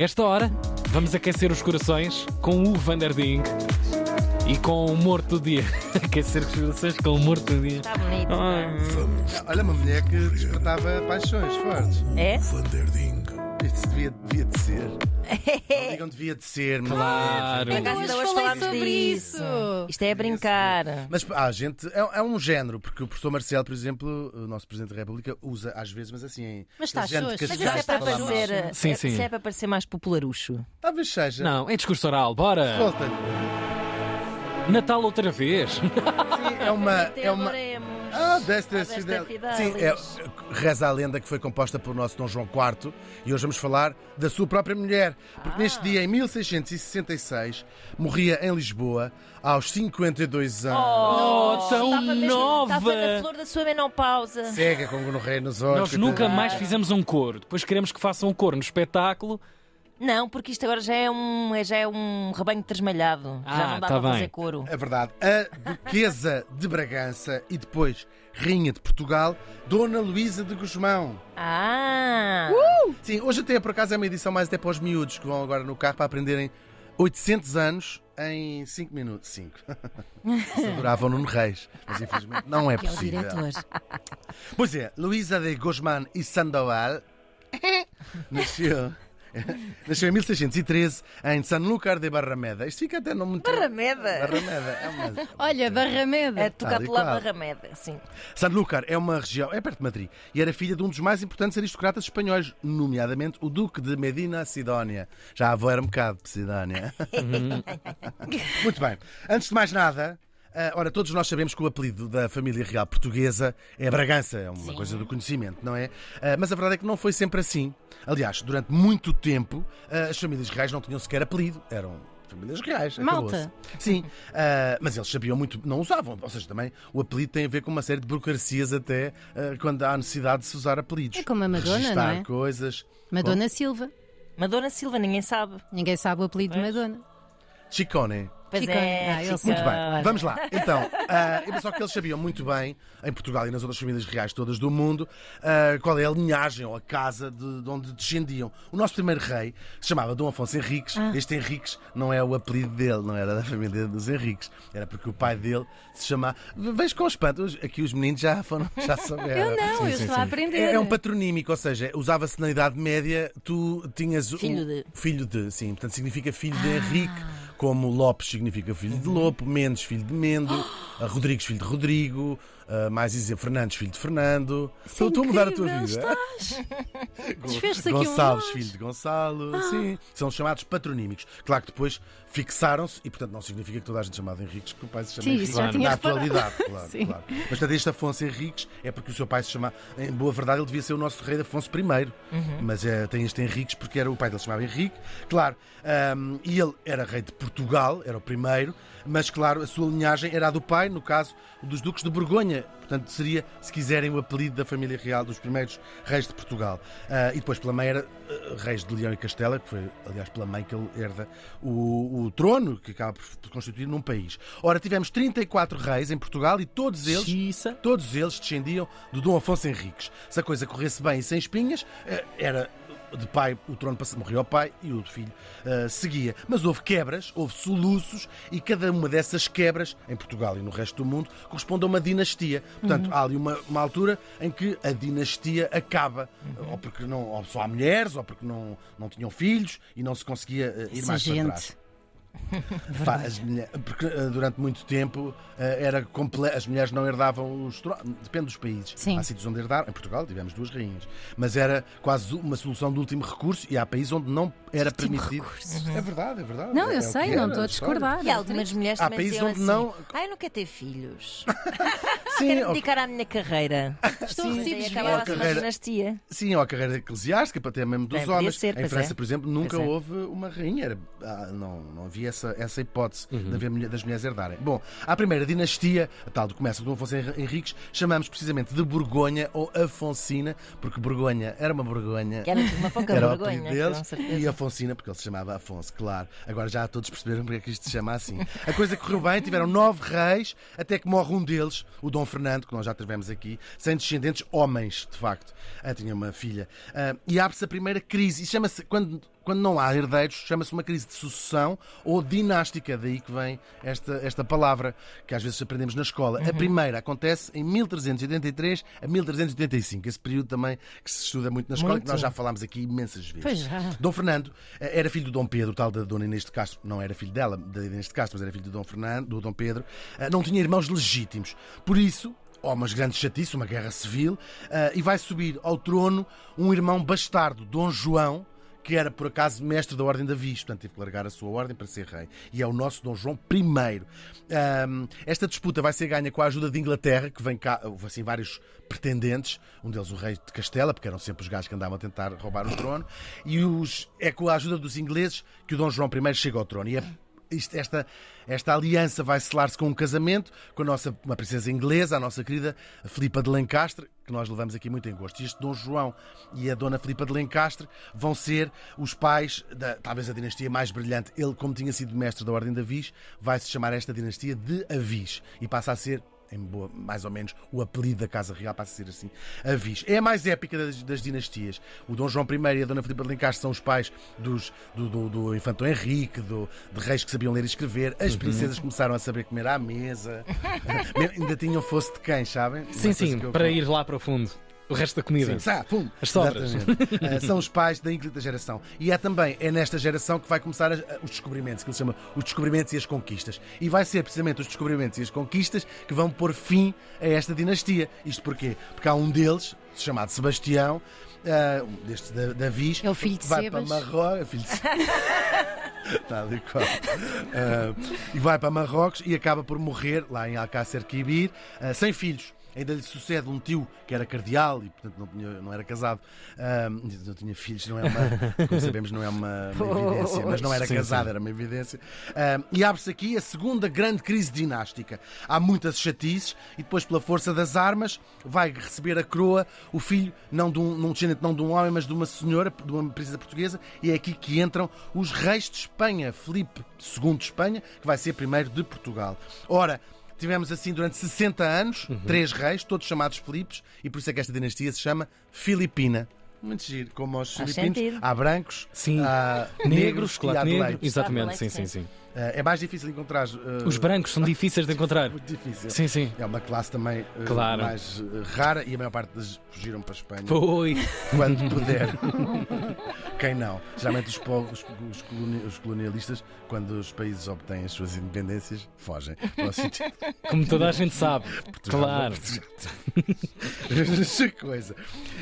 Esta hora, vamos aquecer os corações com o Vanderding e com o morto do dia. aquecer os corações com o morto do dia. Está bonito. Ai, Olha, uma mulher que despertava paixões fortes. É? Isso devia, devia de ser. Não digam devia de ser, mas- Claro. Por acaso Hoje ainda hoje falei falámos sobre disso. isso. Isto é brincar. Mas há gente, é, é um género, porque o professor Marcelo, por exemplo, o nosso Presidente da República, usa às vezes, mas assim. em- Mas está gente xoxo. que Mas isso é para a falar mal. parecer. Sim, é- sim. Isso é para parecer mais popularucho. Talvez seja. Não, é discurso oral, bora! Volta. Natal outra vez. Sim, é uma. É uma... Desta Fidel. Fidelis. Sim, é, reza a lenda que foi composta pelo nosso Dom João IV e hoje vamos falar da sua própria mulher. Porque Ah. neste dia, em 1666, morria em Lisboa aos 52 anos. Oh, tão Estava mesmo- nova! Estava na flor da sua menopausa. Cega com o rei nos olhos. Nós nunca mais fizemos um coro. Depois queremos que façam um coro no espetáculo. Não, porque isto agora já é um, é- já é um rebanho trasmalhado. Ah, já não dá tá para bem. fazer couro. É verdade. A Duquesa de Bragança e depois Rainha de Portugal, Dona Luísa de Guzmão. Ah! Sim, hoje até por acaso é uma edição mais até para os miúdos que vão agora no carro para aprenderem 800 anos em 5 minutos. 5. Se adoravam Nuno Reis, mas infelizmente não é Que é o possível. diretor. Pois é, Luísa de Guzmán e Sandoval nasceu. Nasceu em 1613 em Sanlúcar de Barrameda. Isto fica até não muito. Barrameda? Barrameda. É uma... Olha, Barrameda. É e lá. Barrameda, sim. Sanlúcar é uma região, é perto de Madrid, e era filha de um dos mais importantes aristocratas espanhóis, nomeadamente o Duque de Medina Sidónia. Já a avó era um bocado de Sidónia. Muito bem. Antes de mais nada, ah, ora, todos nós sabemos que o apelido da família real portuguesa é Bragança, é uma coisa do conhecimento, não é? Ah, mas a verdade é que não foi sempre assim. Aliás, durante muito tempo, ah, as famílias reais não tinham sequer apelido, eram. Famílias reais. Malta. Sim, ah, mas eles sabiam muito, não usavam. Ou seja, também o apelido tem a ver com uma série de burocracias até ah, quando há necessidade de se usar apelidos. É como a Madonna, Registar não é? coisas. Madonna Silva. Madonna Silva, ninguém sabe. Ninguém sabe o apelido de. Madonna. Chicone. Pois Chicone. é, Ah, eu Chicone. Muito bem, vamos lá. Então, ah, mas só que eles sabiam muito bem, em Portugal e nas outras famílias reais todas do mundo, ah, qual é a linhagem ou a casa de, de onde descendiam. O nosso primeiro rei se chamava Dom Afonso Henriques. Este Henriques não é o apelido dele, não era da família dos Henriques. Era porque o pai dele se chamava. Vejo com espanto, aqui os meninos já foram, já souberam. Eu não, eu estou a aprender. É, é um patronímico, ou seja, usava-se na Idade Média, tu tinhas o- Filho de. Filho de, sim. Portanto, significa filho de Henrique, como Lopes significa filho de Lopo, Mendes, filho de Mendo, a Rodrigues, filho de Rodrigo, a mais dizer Fernandes, filho de Fernando. É Estou estou a mudar a tua vida. Um Gonçalves, nós. filho de Gonçalo, sim. São chamados patronímicos. Claro que depois fixaram-se, e portanto não significa que toda a gente chamada Henriques, que o pai se chama Sim, Henriques já na atualidade. Claro, Sim. claro. Mas portanto, este Afonso Henriques é porque o seu pai se chama. Em boa verdade, ele devia ser o nosso rei Afonso I. Mas é, tem este Henriques porque era o pai dele se chamava Henrique. Claro, ahm, e ele era rei de Portugal, era o primeiro, mas claro, a sua linhagem era a do pai, no caso dos Duques de Borgonha. Portanto, seria, se quiserem, o apelido da família real dos primeiros reis de Portugal. Ah, e depois, pela mãe, era ah, reis de Leão e Castela, que foi, aliás, pela mãe que ele herda o, o trono, que acaba por constituir num país. Ora, tivemos 34 reis em Portugal e todos eles. Todos eles descendiam do Dom Afonso Henriques. Se a coisa corresse bem e sem espinhas, eh, era de pai, o trono morreu o pai e o filho eh, seguia. Mas houve quebras, houve soluços e cada uma dessas quebras, em Portugal e no resto do mundo, corresponde a uma dinastia. Portanto, há ali uma, uma altura em que a dinastia acaba, ou porque não, ou só há mulheres, ou porque não, não tinham filhos e não se conseguia eh, ir Essa mais para trás. as mulher- porque eh, durante muito tempo eh, era as mulheres não herdavam os tronos, depende dos países. Sim. Há sítios onde herdaram, em Portugal tivemos duas rainhas, mas era quase uma solução de último recurso e há países onde não era Último permitido. recurso. É verdade, é verdade. Não, É eu o sei, não estou a discordar. E algumas mulheres Há também países diziam onde assim, não- Ai, eu não quero ter filhos. Sim, Quero ou- dedicar à minha carreira. Estou a Sim, recibos acabava-se uma Carreira- dinastia. Sim, ou a carreira eclesiástica, para ter mesmo dos Bem, homens. ser, em França, é. por exemplo, nunca Pois é. houve uma rainha. Era- ah, não, não havia essa, essa hipótese Uhum. de haver mulher- das mulheres herdarem. Bom, a primeira dinastia, a tal do começa com Afonso Henriques, chamamos precisamente de Borgonha ou Afonsina, porque Borgonha era uma Borgonha. Que era uma pouca Era deles certeza. e Afonsina, porque ele se chamava Afonso, claro. Agora já todos perceberam porque é que isto se chama assim. A coisa correu bem, tiveram nove reis, até que morre um deles, o Dom Fernando, que nós já tivemos aqui, sem descendentes, homens, de facto. Ah, tinha uma filha. Ah, e abre-se a primeira crise. E chama-se, quando quando não há herdeiros, chama-se uma crise de sucessão ou dinástica. Daí que vem esta, esta palavra que às vezes aprendemos na escola. A primeira acontece em 1383 a 1385. Esse período também que se estuda muito na escola, Muito. que nós já falámos aqui imensas vezes. Pois já. Dom Fernando eh, era filho do Dom Pedro, tal da Dona Inês de Castro. Não era filho dela, da Inês de Castro, mas era filho do Dom Fernando, do Dom Pedro. Eh, Não tinha irmãos legítimos. Por isso, há umas grandes chatices, uma guerra civil, eh, e vai subir ao trono um irmão bastardo, Dom João, que era por acaso mestre da Ordem da Viz, portanto teve que largar a sua ordem para ser rei. E é o nosso Dom João I. Ahm, esta disputa vai ser ganha com a ajuda de Inglaterra, que vem cá, houve assim vários pretendentes, um deles o rei de Castela, porque eram sempre os gajos que andavam a tentar roubar o trono, e os, é com a ajuda dos ingleses que o Dom João I chega ao trono. E é isto- esta, esta aliança vai selar-se com um casamento com a nossa uma princesa inglesa, a nossa querida Filipa de Lencastre, que nós levamos aqui muito em gosto. E este Dom João e a Dona Filipa de Lencastre vão ser os pais da talvez a dinastia mais brilhante. Ele, como tinha sido mestre da Ordem de Avis, vai se chamar esta dinastia de Avis e passa a ser em boa, mais ou menos o apelido da Casa Real passa a ser assim, Avis. É a mais épica das, das dinastias. O Dom João I e a Dona Filipa de Lencastre são os pais dos, do, do, do Infante Henrique, do, de reis que sabiam ler e escrever. As princesas começaram a saber comer à mesa. Ainda tinham fosse de quem, sabem? Sim, coisa sim, para ir lá para o fundo. O resto da comida. Sim, sá, pum. As sobras. Ah, são os pais da quinta geração. E é também é nesta geração que vai começar as- os descobrimentos, que ele chama os descobrimentos e as conquistas. E vai ser precisamente os descobrimentos e as conquistas que vão pôr fim a esta dinastia. Isto porquê? Porque há um deles, chamado Sebastião, ah, um destes da, da Viz, É o filho de que vai Sebas. para Marrocos. Filho de... Tal e qual. Ah, e vai para Marrocos e acaba por morrer lá em Alcácer Quibir, ah, sem filhos. Ainda lhe sucede um tio que era cardeal e, portanto, não, tinha- não era casado, ah, não tinha filhos, não é uma, como sabemos, não é uma, uma evidência, mas não era Sim, casado, sim. era uma evidência. Ah, e abre-se aqui a segunda grande crise dinástica. Há muitas chatices e depois, pela força das armas, vai receber a coroa o filho, não de um, num descendente não de um homem, mas de uma senhora, de uma princesa portuguesa, e é aqui que entram os reis de Espanha, Filipe II de Espanha, que vai ser primeiro de Portugal. Ora, Tivemos assim durante 60 anos, três reis, todos chamados Filipes, e por isso é que esta dinastia se chama Filipina. Muito giro, como aos Faz filipinos, sentido. há brancos, Sim. há Negros, e há chocolate de negro. Exatamente, sim, sim, sim. Eh, É mais difícil encontrar. eh, Os brancos são difíceis de encontrar. Muito difícil. Sim, sim. É uma classe também eh, Claro. mais eh, rara e a maior parte das fugiram para a Espanha Foi. quando puder. Quem não? Geralmente os, po- os- coloni- os colonialistas, quando os países obtêm as suas independências, fogem. Como toda a gente sabe. Portugal, Claro. Essa coisa.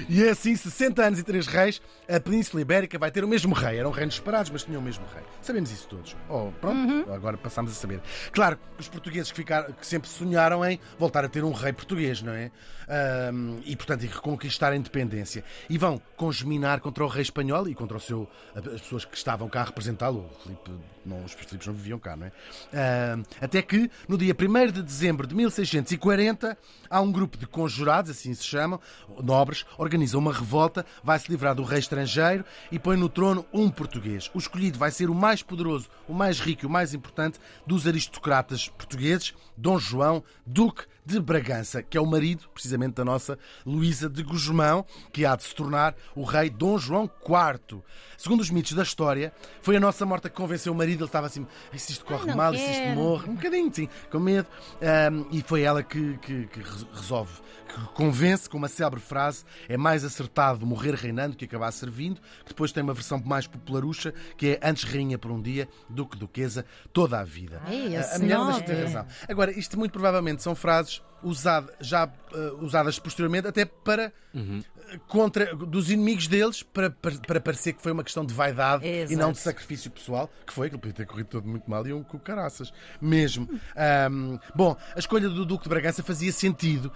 E é assim, 60 anos e 3 reis, a Península Ibérica vai ter o mesmo rei. Eram reinos separados, mas tinham o mesmo rei. Sabemos isso todos. Oh, pronto, agora passamos a saber. Claro, os portugueses que, ficaram, que sempre sonharam em voltar a ter um rei português, não é? Ahm, e, portanto, e reconquistar a independência. E vão congeminar contra o rei espanhol e contra o seu, as pessoas que estavam cá a representá-lo. Os Filipes não viviam cá, não é? Ahm, até que, no dia 1 de dezembro de 1640, há um grupo de conjurados, assim se chamam, nobres, organizam uma revolta, vai-se livrar do rei estrangeiro e põe no trono um português. O escolhido vai ser o mais poderoso, o mais rico mais importante dos aristocratas portugueses, Dom João, Duque de Bragança, que é o marido, precisamente, da nossa Luísa de Guzmão, que há de se tornar o rei Dom João IV. Segundo os mitos da história, foi a nossa morta que convenceu o marido, ele estava assim, "Ai, se isto corre mal, e se isto quero." morre, um bocadinho, sim, com medo. Ahm, e foi ela que, que- que re- resolve, que convence com uma célebre frase: é mais acertado morrer reinando que acabar servindo. Que depois tem uma versão mais popularucha, que é antes rainha por um dia do que duquesa toda a vida. Ei, a, a mulher não nome. deixa de ter razão. Agora, isto muito provavelmente são frases usada- já eh, usadas posteriormente até para Uhum. eh, contra dos inimigos deles para, para, para parecer que foi uma questão de vaidade e Exato. não de sacrifício pessoal, que foi, que podia ter corrido todo muito mal e um com caraças, mesmo. Ahm, bom, a escolha do Duque de Bragança fazia sentido.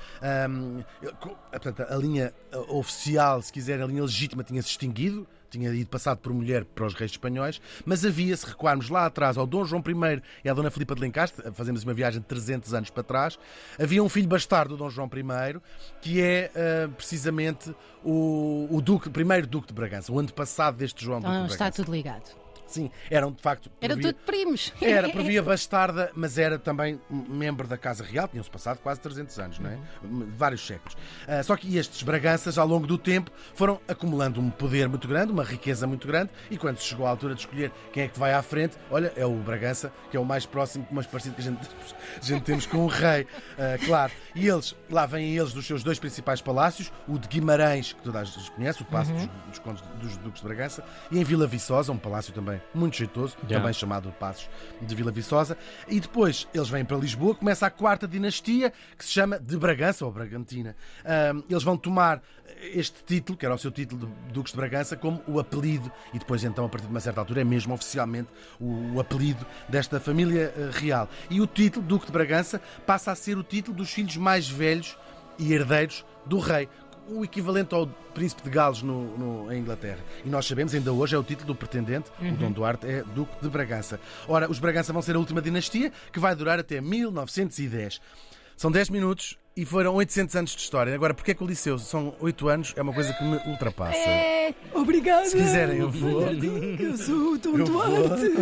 Co- portanto, a linha eh, oficial, se quiser, a linha legítima tinha-se extinguido. Tinha ido passado por mulher para os reis espanhóis, mas havia, se recuarmos lá atrás ao Dom João I e à Dona Filipa de Lencastre, fazemos uma viagem de 300 anos para trás, havia um filho bastardo do Dom João I, que é ah, precisamente o, o Duque, primeiro Duque de Bragança, o antepassado deste João Duque Então de está Bragança. tudo ligado. Sim, eram de facto. Era por via- tudo primos. Era por via bastarda, mas era também membro da Casa Real. Tinham-se passado quase 300 anos, não é? Vários séculos. Ah, só que estes Braganças, ao longo do tempo, foram acumulando um poder muito grande, uma riqueza muito grande, e quando se chegou à altura de escolher quem é que vai à frente, olha, é o Bragança, que é o mais próximo, mais parecido que a gente, a gente temos com o rei, ah, claro. E eles, lá vêm eles dos seus dois principais palácios, o de Guimarães, que toda a gente conhece, o Palácio dos, dos Condes dos Duques de Bragança, e em Vila Viçosa, um palácio também muito jeitoso, Yeah. também chamado Passos de Vila Viçosa. E depois eles vêm para Lisboa, começa a quarta dinastia, que se chama de Bragança ou Bragantina. Ahm, eles vão tomar este título, que era o seu título de Duques de Bragança, como o apelido, e depois, então, a partir de uma certa altura, é mesmo oficialmente o, o apelido desta família eh, real. E o título, Duque de Bragança, passa a ser o título dos filhos mais velhos e herdeiros do rei. O equivalente ao Príncipe de Gales no, no- em Inglaterra. E nós sabemos, ainda hoje, é o título do pretendente, o Dom Duarte é Duque de Bragança. Ora, os Bragança vão ser a última dinastia, que vai durar até 1910. São 10 minutos e foram 800 anos de história. Agora, porque é que o Liceu são 8 anos? É uma coisa que me ultrapassa. É, obrigada. Se quiserem, eu vou. Eu sou o Dom Eu. Duarte.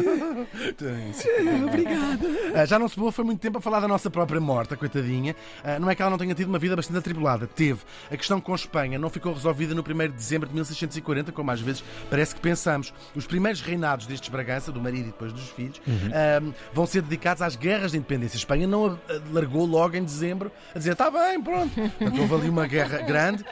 Sim. Obrigada. Ah, já não se boa foi muito tempo a falar da nossa própria morta, coitadinha. Ah, não é que ela não tenha tido uma vida bastante atribulada. Teve. A questão com Espanha não ficou resolvida no 1 de dezembro de 1640, como às vezes parece que pensamos. Os primeiros reinados destes Bragança, do marido e depois dos filhos, ah, vão ser dedicados às guerras de independência. A Espanha não a- a largou logo em dezembro a dizer está bem, pronto. Portanto, houve ali uma guerra grande.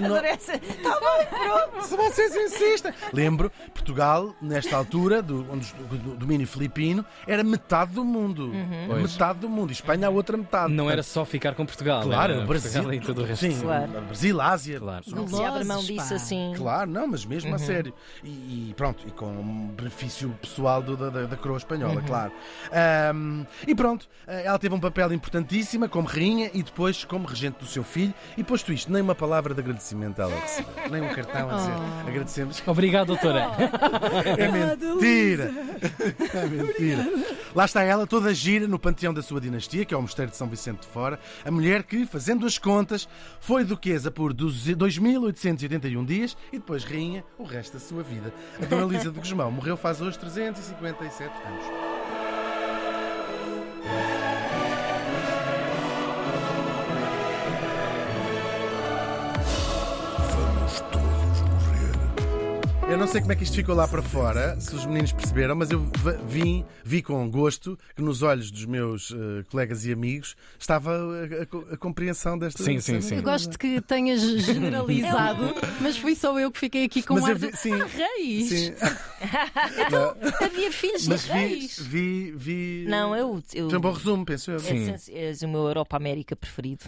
Não- Adoro essa. Tá bem, pronto. se vocês insistem. Lembro, Portugal, nesta altura, do, onde, do, do domínio filipino, era metade do mundo. Pois. Metade do mundo. E Espanha a outra metade. Não era só ficar com Portugal. Claro, era Brasil. Portugal e tudo o resto. Sim, Claro. Brasil, Ásia. Claro. Não se abre mão disso assim. Claro, não, mas mesmo a sério. E, e pronto, e com um benefício pessoal do- da, da, da coroa espanhola, claro. Ahm, e pronto, eh, ela teve um papel importantíssimo como rainha e depois como regente do seu filho. E posto isto, nem uma palavra de agradecimento ela recebeu. Nem um cartão a dizer agradecemos. Obrigado, doutora. É mentira! É mentira. Lá está ela, toda gira no panteão da sua dinastia, que é o Mosteiro de São Vicente de Fora, a mulher que, fazendo as contas, foi duquesa por 2.881 dias e depois rainha o resto da sua vida. A Dona Elisa de Guzmão morreu faz hoje 357 anos. Eu não sei como é que isto ficou lá para fora, se os meninos perceberam, mas eu vim, vi com gosto que nos olhos dos meus eh, colegas e amigos estava a, a- a compreensão desta Sim, sim, sim. Eu gosto que tenhas generalizado, mas fui só eu que fiquei aqui com Mas um eu ar vi- de sim. "Ah, reis. Sim. Havia filhos Mas de vi, reis. vi, vi. Não, eu. eu Foi um bom resumo, penso eu. é, és o meu Europa América preferido.